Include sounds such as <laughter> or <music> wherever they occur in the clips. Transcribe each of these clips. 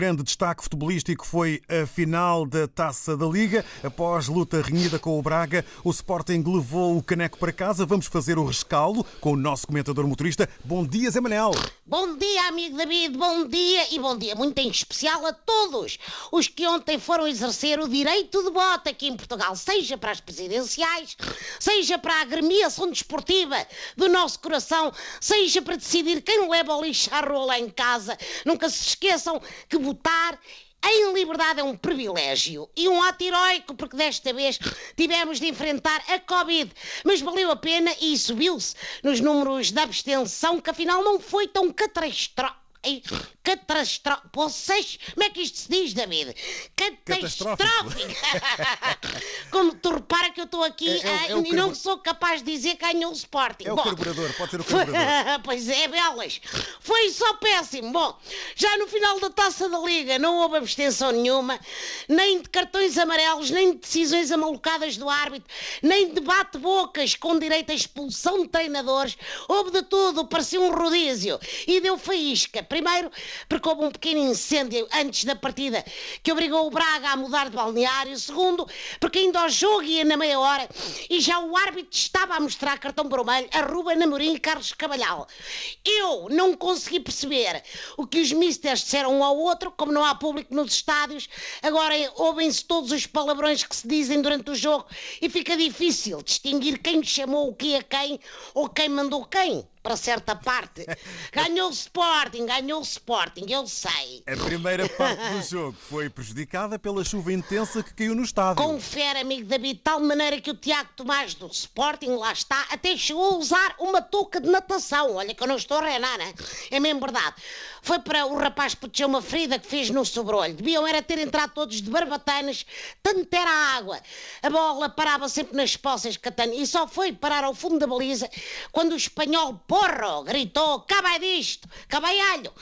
grande destaque futebolístico foi a final da Taça da Liga. Após luta renhida com o Braga, o Sporting levou o caneco para casa. Vamos fazer o rescaldo com o nosso comentador motorista. Bom dia, Zé Manel. Bom dia, amigo David, bom dia e bom dia muito em especial a todos os que ontem foram exercer o direito de voto aqui em Portugal, seja para as presidenciais, seja para a agremiação desportiva do nosso coração, seja para decidir quem leva o lixo à em casa. Nunca se esqueçam que votar em liberdade é um privilégio e um ato heroico, porque desta vez tivemos de enfrentar a Covid. Mas valeu a pena e subiu-se nos números da abstenção, que afinal não foi tão catastrófico catastrófico. Vocês, como é que isto se diz, David? Catastrófico. <laughs> Como tu repara que eu estou aqui é, é, é uh, e não sou capaz de dizer que ganhou o Sporting. É o Bom, carburador, pode ser o <laughs> carburador. <laughs> pois é, belas. Foi só péssimo. Bom, já no final da taça da Liga não houve abstenção nenhuma, nem de cartões amarelos, nem de decisões amalucadas do árbitro, nem de bate-bocas com direito à expulsão de treinadores. Houve de tudo, parecia um rodízio. E deu faísca. Primeiro, porque houve um pequeno incêndio antes da partida que obrigou o Braga a mudar de balneário. Segundo, porque ainda ao jogo ia na meia hora e já o árbitro estava a mostrar cartão vermelho a Ruben Amorim e Carlos Cabalhal. Eu não consegui perceber o que os misters disseram um ao outro, como não há público nos estádios. Agora ouvem-se todos os palavrões que se dizem durante o jogo e fica difícil distinguir quem chamou o que a quem ou quem mandou quem para certa parte. <laughs> Ganhou o Sporting, ganhou o Sporting, eu sei. A primeira parte do jogo foi prejudicada pela chuva intensa que caiu no estádio. Confere, amigo David, de tal maneira que o Tiago Tomás do Sporting, lá está, até chegou a usar uma touca de natação. Olha que eu não estou a reinar, né? É mesmo verdade. Foi para o rapaz proteger uma ferida que fez no sobrolho. Deviam era ter entrado todos de barbatanas, tanto era a água. A bola parava sempre nas poças de Catania e só foi parar ao fundo da baliza quando o espanhol porro, gritou, cabai disto, cabaialho,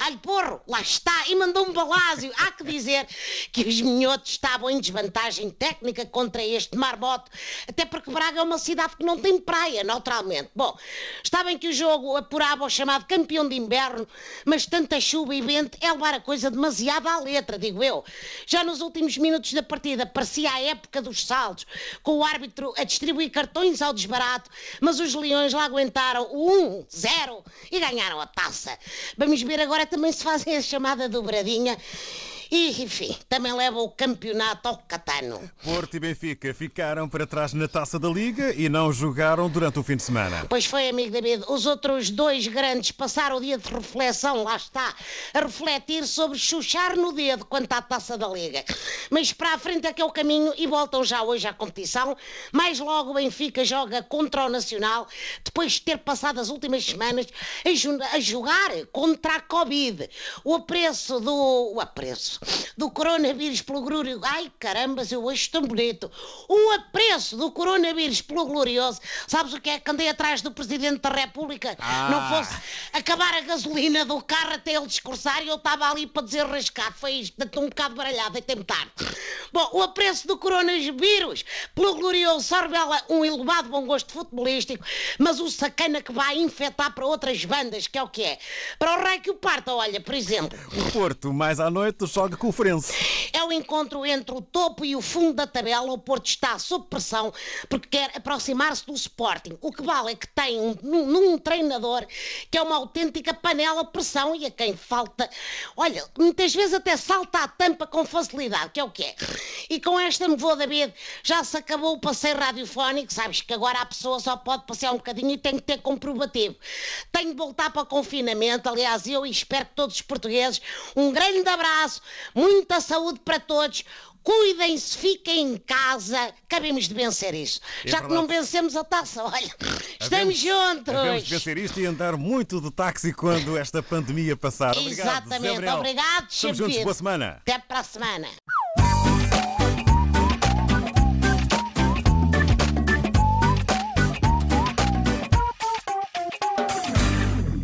alho porro, lá está, e mandou um balásio. Há que dizer que os minhotos estavam em desvantagem técnica contra este marmoto, até porque Braga é uma cidade que não tem praia, naturalmente. Bom, está bem que o jogo apurava o chamado campeão de inverno, mas tanta chuva e vento é levar a coisa demasiado à letra, digo eu. Já nos últimos minutos da partida parecia a época dos saltos, com o árbitro a distribuir cartões ao desbarato, mas os leões lá aguentaram o 1, 0 e ganharam a taça. Vamos ver agora também se fazem a chamada dobradinha e, enfim, também leva o campeonato ao Catano. Porto e Benfica ficaram para trás na taça da Liga e não jogaram durante o fim de semana. Pois foi, amigo David. Os outros dois grandes passaram o dia de reflexão, lá está, a refletir sobre chuchar no dedo quanto à taça da Liga. Mas para a frente é que é o caminho e voltam já hoje à competição. Mais logo o Benfica joga contra o Nacional, depois de ter passado as últimas semanas a, jogar contra a Covid. O apreço do. O apreço do coronavírus pelo glorioso. Ai caramba, eu hoje tão bonito. O apreço do coronavírus pelo glorioso. Sabes o que é que andei atrás do Presidente da República? Ah. Não fosse acabar a gasolina do carro até ele discursar e eu estava ali para dizer rascado. Foi isto, estou um bocado baralhado, é tempo tarde. Bom, o apreço do coronavírus pelo glorioso só revela um elevado bom gosto futebolístico, mas o sacana que vai infectar para outras bandas, que é o que é. Para o rei que o parta, olha, por exemplo. O Porto, mais à noite, com o Frense. É o encontro entre o topo e o fundo da tabela. O Porto está sob pressão porque quer aproximar-se do Sporting. O que vale é que tem um, num, treinador que é uma autêntica panela de pressão e a quem falta, olha, muitas vezes até salta a tampa com facilidade, que é o que é. E com esta nevoa David já se acabou o passeio radiofónico. Sabes que agora a pessoa só pode passear um bocadinho e tem que ter comprovativo. Tenho de voltar para o confinamento. Aliás, eu espero que todos os portugueses um grande abraço, muita saúde para todos. Cuidem-se, fiquem em casa. Acabemos de vencer isto. É Já verdade. que não vencemos a taça, olha, estamos juntos. Vamos vencer isto e andar muito de táxi quando esta pandemia passar. Obrigado, Exatamente, obrigado. Estamos juntos, boa semana. Até para a semana.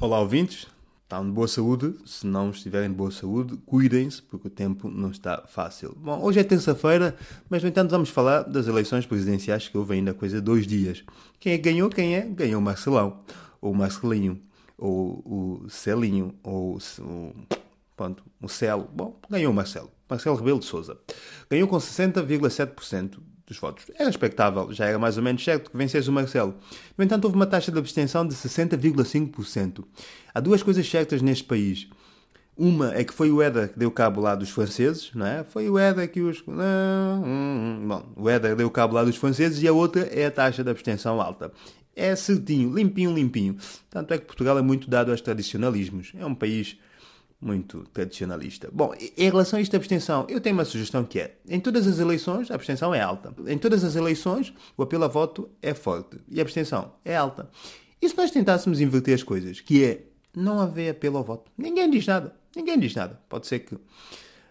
Olá, ouvintes. Estão de boa saúde? Se não estiverem de boa saúde, cuidem-se, porque o tempo não está fácil. Bom, hoje é terça-feira, mas no entanto vamos falar das eleições presidenciais que houve ainda coisa dois dias. Quem é que ganhou? Quem é? Ganhou o Marcelão, ou o Marcelinho, ou o Celinho, ou o Pronto, Marcelo, bom, ganhou o Marcelo. Marcelo Rebelo de Souza. Ganhou com 60,7% dos votos. Era expectável, já era mais ou menos certo que vencesse o Marcelo. No entanto, houve uma taxa de abstenção de 60,5%. Há duas coisas certas neste país. Uma é que foi o Éder que deu cabo lá dos franceses, não é? Foi o Éder que os. Bom, o Éder deu cabo lá dos franceses e a outra é a taxa de abstenção alta. É certinho, limpinho, limpinho. Tanto é que Portugal é muito dado aos tradicionalismos. É um país muito tradicionalista. Bom, em relação a esta abstenção, eu tenho uma sugestão que é: em todas as eleições, a abstenção é alta. Em todas as eleições, o apelo a voto é forte e a abstenção é alta. E se nós tentássemos inverter as coisas, que é não haver apelo ao voto? Ninguém diz nada. Ninguém diz nada. Pode ser que,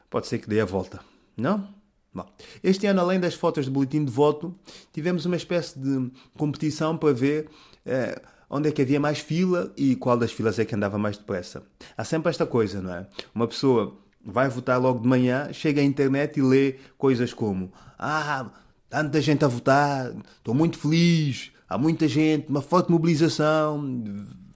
pode ser que dê a volta. Não? Bom, este ano, além das fotos de boletim de voto, tivemos uma espécie de competição para ver eh, onde é que havia mais fila e qual das filas é que andava mais depressa. Há sempre esta coisa, não é? Uma pessoa vai votar logo de manhã, chega à internet e lê coisas como: Ah, tanta gente a votar, estou muito feliz, há muita gente, uma forte mobilização,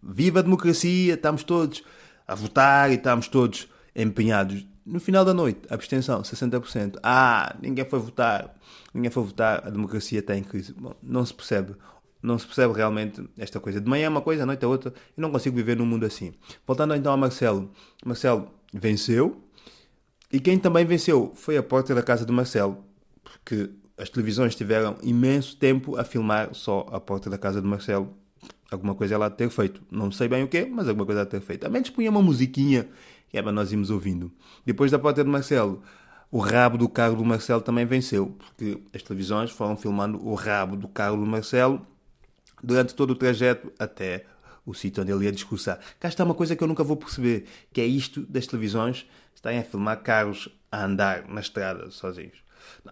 viva a democracia, estamos todos a votar e estamos todos empenhados. No final da noite, abstenção, 60%. Ah, ninguém foi votar, ninguém foi votar, a democracia está em crise. Bom, não se percebe não se percebe realmente esta coisa. De manhã é uma coisa, à noite é outra. Eu não consigo viver num mundo assim. Voltando então a Marcelo. Marcelo venceu. E quem também venceu foi a porta da casa de Marcelo. Porque as televisões tiveram imenso tempo a filmar só a porta da casa de Marcelo. Alguma coisa ela ter feito. Não sei bem o quê, mas alguma coisa ela ter feito. A menos punha uma musiquinha que é para nós irmos ouvindo. Depois da porta de Marcelo, o rabo do carro do Marcelo também venceu. Porque as televisões foram filmando o rabo do carro do Marcelo durante todo o trajeto até o sítio onde ele ia discursar. Cá está uma coisa que eu nunca vou perceber, que é isto das televisões estarem a filmar carros a andar na estrada sozinhos.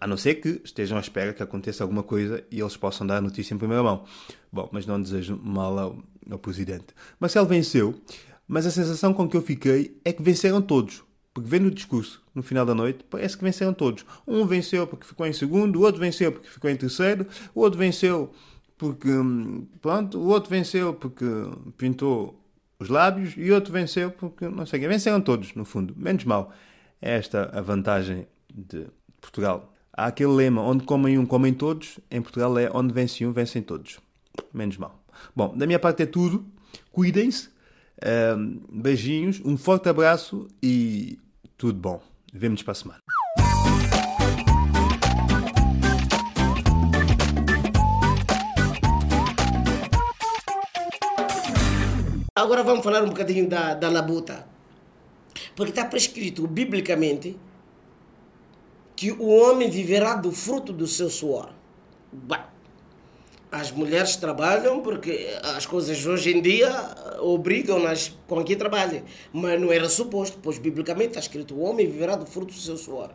A não ser que estejam à espera que aconteça alguma coisa e eles possam dar a notícia em primeira mão. Bom, mas não desejo mal ao, ao presidente. Marcelo venceu, mas a sensação com que eu fiquei é que venceram todos. Porque vendo o discurso no final da noite, parece que venceram todos. Um venceu porque ficou em segundo, o outro venceu porque ficou em terceiro, o outro venceu porque, pronto, o outro venceu porque pintou os lábios e outro venceu porque, não sei quê. Venceram todos, no fundo. Menos mal. É esta a vantagem de Portugal. Há aquele lema, onde comem um, comem todos. Em Portugal é onde vence um, vencem todos. Menos mal. Bom, da minha parte é tudo. Cuidem-se. beijinhos, um forte abraço e tudo bom. Vemo-nos para a semana. Agora vamos falar um bocadinho da, da labuta. Porque está prescrito biblicamente que o homem viverá do fruto do seu suor. Bah, as mulheres trabalham porque as coisas hoje em dia obrigam-nas com que trabalhem. Mas não era suposto, pois biblicamente está escrito: o homem viverá do fruto do seu suor.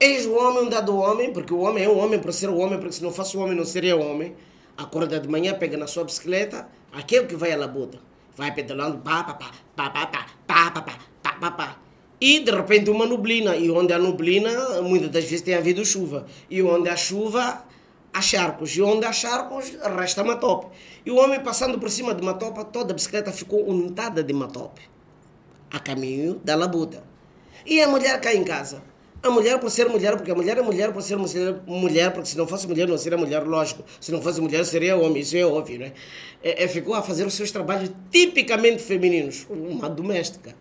Eis o homem dado homem, porque o homem é um homem para ser o homem, porque se não fosse o homem não seria homem. Acorda de manhã, pega na sua bicicleta, aquele que vai à labuta vai pedalando, pá, pá, pá, pá, pá, pá, pá, pá, pá, pá, pá. E de repente uma nublina, e onde há nublina, muitas das vezes tem havido chuva. E onde há chuva, há charcos. E onde há charcos, resta matope. E o homem passando por cima de matope, toda a bicicleta ficou untada de matope. A caminho da labuta. E a mulher cá em casa. A mulher por ser mulher, porque a mulher é mulher por ser mulher, porque se não fosse mulher não seria mulher, lógico. Se não fosse mulher seria homem, isso é óbvio, né? É, é ficou a fazer os seus trabalhos tipicamente femininos, uma doméstica.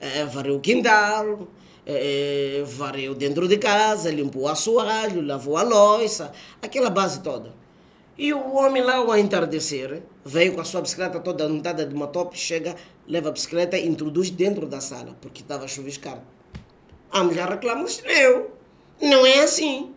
É, varreu o quintal, é, varreu dentro de casa, limpou o assoalho, lavou a louça, aquela base toda. E o homem lá ao entardecer veio com a sua bicicleta toda untada de uma top, chega, leva a bicicleta e introduz dentro da sala, porque estava chuviscando. A mulher reclama, eu. Não é assim.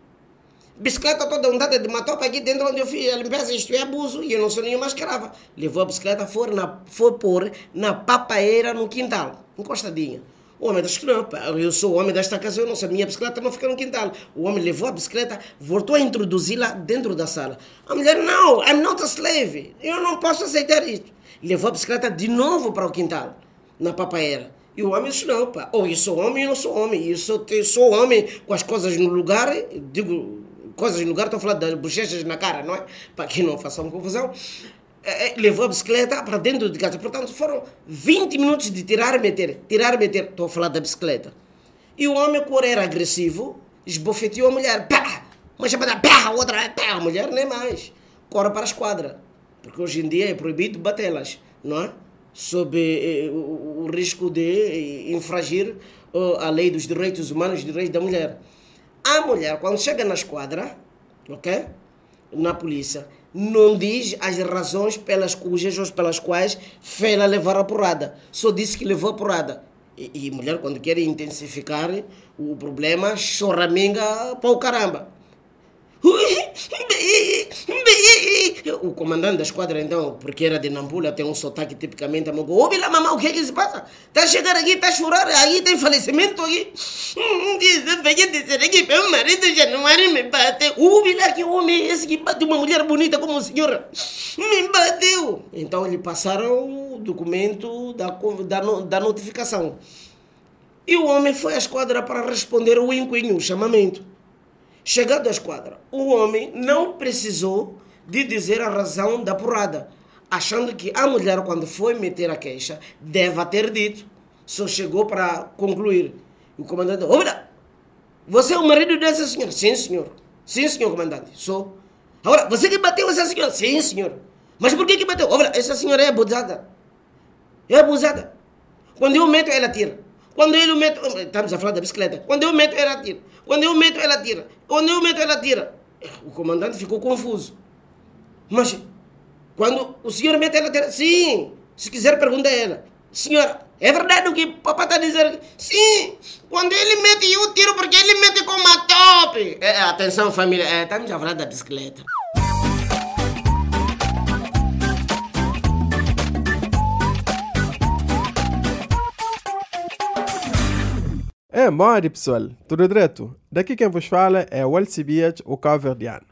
Bicicleta toda andada de matopa aqui dentro onde eu fiz a limpeza, isto é abuso e eu não sou nenhuma escrava. Levou a bicicleta, foi, na, foi pôr na papaeira no quintal, encostadinha. O homem disse que não, eu sou o homem desta casa, eu não sei, minha bicicleta não fica no quintal. O homem levou a bicicleta, voltou a introduzi-la dentro da sala. A mulher, não, I'm not a slave, eu não posso aceitar isso. Levou a bicicleta de novo para o quintal, na papaeira. E o homem disse, não, pá, ou eu sou homem ou não sou homem. Eu sou, eu sou homem com as coisas no lugar, digo, coisas no lugar, estou falar das bochechas na cara, não é? Para que não façam confusão. eh, eh, levou a bicicleta para dentro de casa. Portanto, foram 20 minutos de tirar e meter, tirar e meter. Estou a falar da bicicleta. E o homem, por era agressivo, esbofeteou a mulher. Pá! Uma chamada pá! Outra pá! A mulher nem mais. Corre para a esquadra. Porque hoje em dia é proibido batê-las, não é? Sob eh, o, o, risco de infragir uh, a lei dos direitos humanos e direitos da mulher. A mulher, quando chega na esquadra, ok? Na polícia, não diz as razões pelas cujas ou pelas quais fez ela levar a porrada. Só disse que levou a porrada. E, e mulher, quando quer intensificar o problema, choraminga para o caramba. O comandante da esquadra, então, porque era de Nampula, tem um sotaque tipicamente amigo. Ouve lá, mamãe, o que é que se passa? Tá chegando aqui, tá chorando, aí tem falecimento aqui. Dizer aqui, meu marido Januário me bateu. Ouve lá que homem esse que bate uma mulher bonita como a senhora. Me bateu. Então, lhe passaram o documento da, da, da notificação. E o homem foi à esquadra para responder o inquinho, o chamamento. Chegado à esquadra, o homem não precisou de dizer a razão da porrada, achando que a mulher, quando foi meter a queixa, deve ter dito. Só chegou para concluir. O comandante, olha, você é o marido dessa senhora? Sim, senhor. Sim, senhor comandante, sou. Agora, você que bateu essa senhora? Sim, senhor. Mas por que que bateu? Olha, essa senhora é abusada. É abusada. Quando eu meto, ela tira. Quando eu meto. Estamos a falar da bicicleta. Quando eu meto, ela tira. Quando eu meto, ela tira. Quando eu meto, ela tira. O comandante ficou confuso. Mas, quando o senhor mete, ela tira. Sim. Se quiser, pergunta a ela. Senhora, é verdade o que papai está dizendo? Sim. Quando ele mete, eu tiro porque ele mete com uma top. É, atenção, família. É, estamos a falar da bicicleta. É, mori pessoal, tudo direto? Daqui quem vos fala é o Alcibiades, o Calverdiano.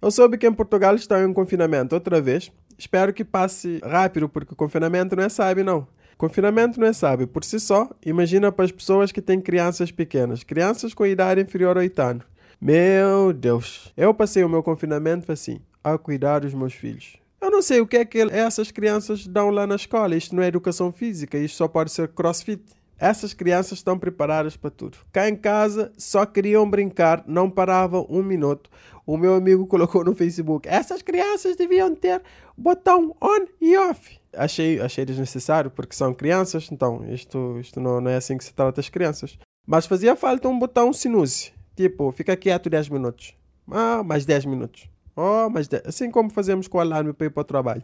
Eu soube que em Portugal estão em confinamento outra vez. Espero que passe rápido, porque confinamento não é sábio, não. Confinamento não é sábio por si só. Imagina para as pessoas que têm crianças pequenas, crianças com idade inferior a 8 anos. Meu Deus, eu passei o meu confinamento assim, a cuidar dos meus filhos. Eu não sei o que é que essas crianças dão lá na escola. Isto não é educação física, isto só pode ser crossfit. Essas crianças estão preparadas para tudo. Cá em casa só queriam brincar, não paravam um minuto. O meu amigo colocou no Facebook: essas crianças deviam ter botão on e off. Achei, achei desnecessário porque são crianças, então isto, isto não, não é assim que se trata as crianças. Mas fazia falta um botão sinuse, tipo, fica quieto 10 minutos. Ah, mais 10 minutos. Oh, mais 10. Assim como fazemos com o alarme para ir para o trabalho.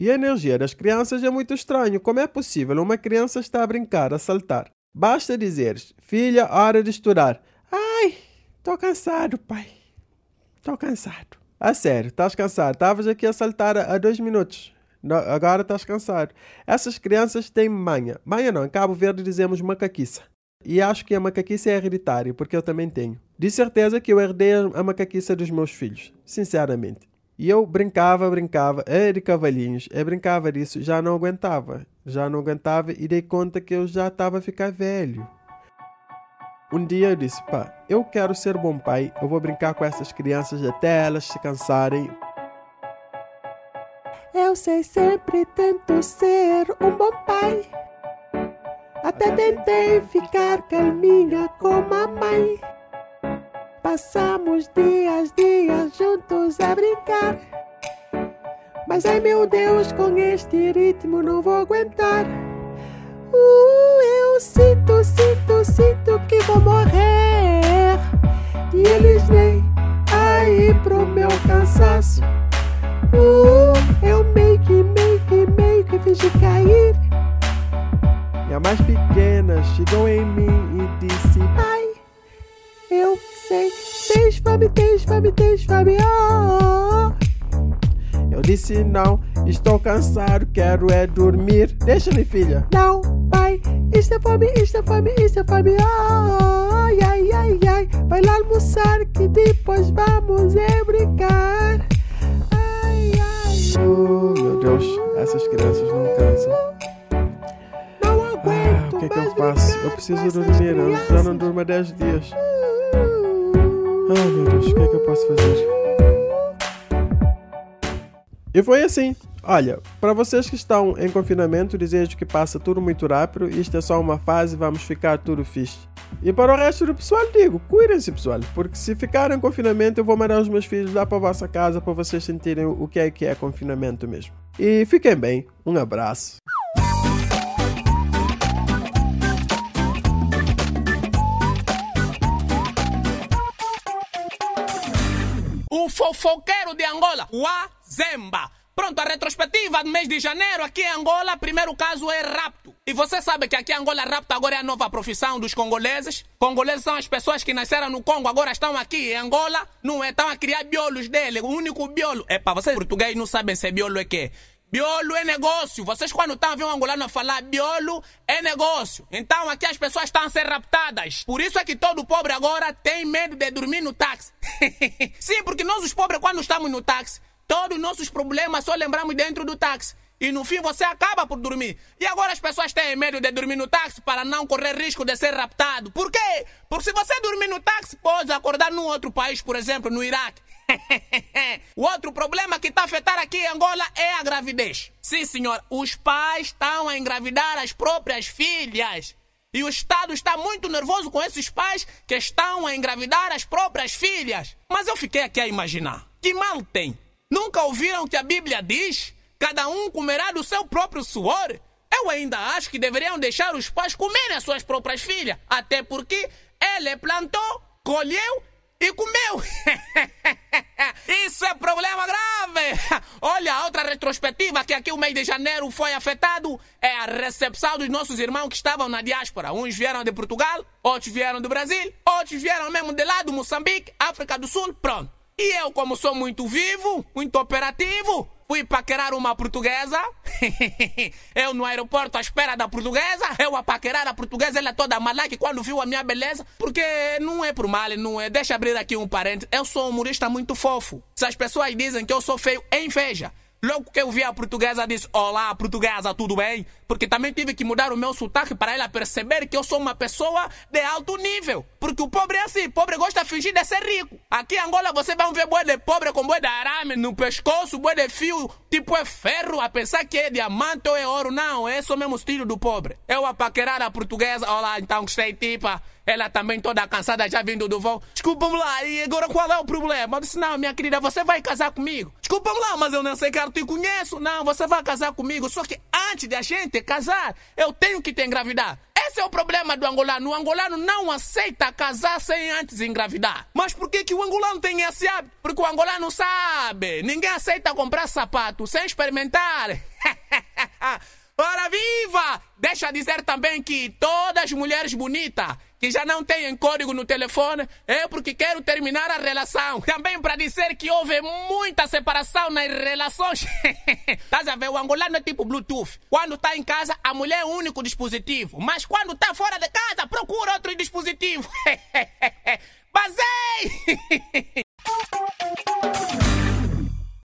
E a energia das crianças é muito estranho. Como é possível uma criança estar a brincar, a saltar? Basta dizeres, filha, hora de estudar. Ai, tô cansado, pai. Tô cansado. A sério, estás cansado? Estavas aqui a saltar há dois minutos. agora estás cansado. Essas crianças têm manha. Manha não, em Cabo Verde dizemos macaquiça. E acho que a macaquice é hereditária, porque eu também tenho. De certeza que eu herdei a macaquice dos meus filhos, sinceramente. E eu brincava, brincava, é de cavalinhos, eu brincava disso, já não aguentava. Já não aguentava e dei conta que eu já estava a ficar velho. Um dia eu disse, pá, eu quero ser bom pai, eu vou brincar com essas crianças até elas se cansarem. Eu sei, sempre tento ser um bom pai. Até tentei ficar calminha como a mãe. Passamos dias, dias juntos a brincar. Mas ai meu Deus, com este ritmo não vou aguentar. Uh, eu sinto, sinto, sinto que vou morrer. E eles nem aí pro meu cansaço. Uh, eu meio que, meio que, meio que fingi cair. Minha mais pequena chegou em mim e disse: Pai, eu sei. Tens fome, tens fome. Oh. Eu disse não, estou cansado, quero é dormir. Deixa-me, filha. Não, pai, isto é fome, isto é fome, isto é fome. Oh, ai, ai, ai, ai. Vai lá almoçar que depois vamos é brincar. Ai, ai. Oh, meu Deus, essas crianças não cansam. Não aguento. Ah, o que é que eu faço? Eu preciso dormir, eu já não durmo há 10 dias. Ai meu Deus, o que é que eu posso fazer? E foi assim. Olha, para vocês que estão em confinamento, desejo que passe tudo muito rápido. Isto é só uma fase, vamos ficar tudo fixe. E para o resto do pessoal, digo, cuidem-se, pessoal, porque se ficarem em confinamento, eu vou mandar os meus filhos lá para a vossa casa para vocês sentirem o que é que é confinamento mesmo. E fiquem bem, um abraço. Fofoqueiro de Angola, Wazemba. Pronto, a retrospectiva do mês de janeiro aqui em Angola, primeiro caso é rapto. E você sabe que aqui em Angola rapto agora é a nova profissão dos congoleses? Congoleses são as pessoas que nasceram no Congo, agora estão aqui em Angola, não é? Estão a criar biolos dele, o único biolo. É para vocês português não sabem se biolo é quê? Biolo é negócio. Vocês quando estão a ver um angolano falar biolo é negócio. Então aqui as pessoas estão a ser raptadas. Por isso é que todo pobre agora tem medo de dormir no táxi. <laughs> Sim, porque nós os pobres quando estamos no táxi, todos os nossos problemas só lembramos dentro do táxi. E no fim você acaba por dormir. E agora as pessoas têm medo de dormir no táxi para não correr risco de ser raptado. Por quê? Porque se você dormir no táxi, pode acordar num outro país, por exemplo, no Iraque. <laughs> o outro problema que está a afetar aqui em Angola é a gravidez. Sim, senhor, os pais estão a engravidar as próprias filhas. E o Estado está muito nervoso com esses pais que estão a engravidar as próprias filhas. Mas eu fiquei aqui a imaginar: que mal tem? Nunca ouviram que a Bíblia diz? Cada um comerá do seu próprio suor? Eu ainda acho que deveriam deixar os pais comerem as suas próprias filhas. Até porque ele plantou, colheu e comeu. <laughs> Isso é problema grave. <laughs> Olha, a outra retrospectiva que aqui o mês de janeiro foi afetado é a recepção dos nossos irmãos que estavam na diáspora. Uns vieram de Portugal, outros vieram do Brasil, outros vieram mesmo de lá do Moçambique, África do Sul, pronto. E eu, como sou muito vivo, muito operativo, fui paquerar uma portuguesa. <laughs> eu no aeroporto à espera da portuguesa. Eu a paquerar a portuguesa, ela toda malaque quando viu a minha beleza. Porque não é por mal, não é. Deixa abrir aqui um parênteses. Eu sou um humorista muito fofo. Se as pessoas dizem que eu sou feio, é inveja. Logo que eu vi a portuguesa, disse: Olá, portuguesa, tudo bem? Porque também tive que mudar o meu sotaque para ela perceber que eu sou uma pessoa de alto nível. Porque o pobre é assim: pobre gosta de fingir de ser rico. Aqui em Angola você vai ver boi de pobre com boi de arame no pescoço, boi de fio, tipo é ferro, a pensar que é diamante ou é ouro. Não, é só mesmo estilo do pobre. Eu a paquerar a portuguesa, olá, então gostei, tipa. Ela também toda cansada, já vindo do voo. Desculpa-me lá, e agora qual é o problema? Eu disse, não, minha querida, você vai casar comigo. Desculpa-me lá, mas eu não sei que eu te conheço. Não, você vai casar comigo. Só que antes de a gente casar, eu tenho que te engravidar. Esse é o problema do angolano. O angolano não aceita casar sem antes engravidar. Mas por que, que o angolano tem esse hábito? Porque o angolano sabe. Ninguém aceita comprar sapato sem experimentar. <laughs> Ora viva! Deixa dizer também que todas as mulheres bonitas que já não têm código no telefone, é porque quero terminar a relação. Também para dizer que houve muita separação nas relações. <laughs> Tá a ver? O angolano é tipo Bluetooth. Quando tá em casa, a mulher é o único dispositivo. Mas quando tá fora de casa, procura outro dispositivo. <laughs> Basei! <laughs>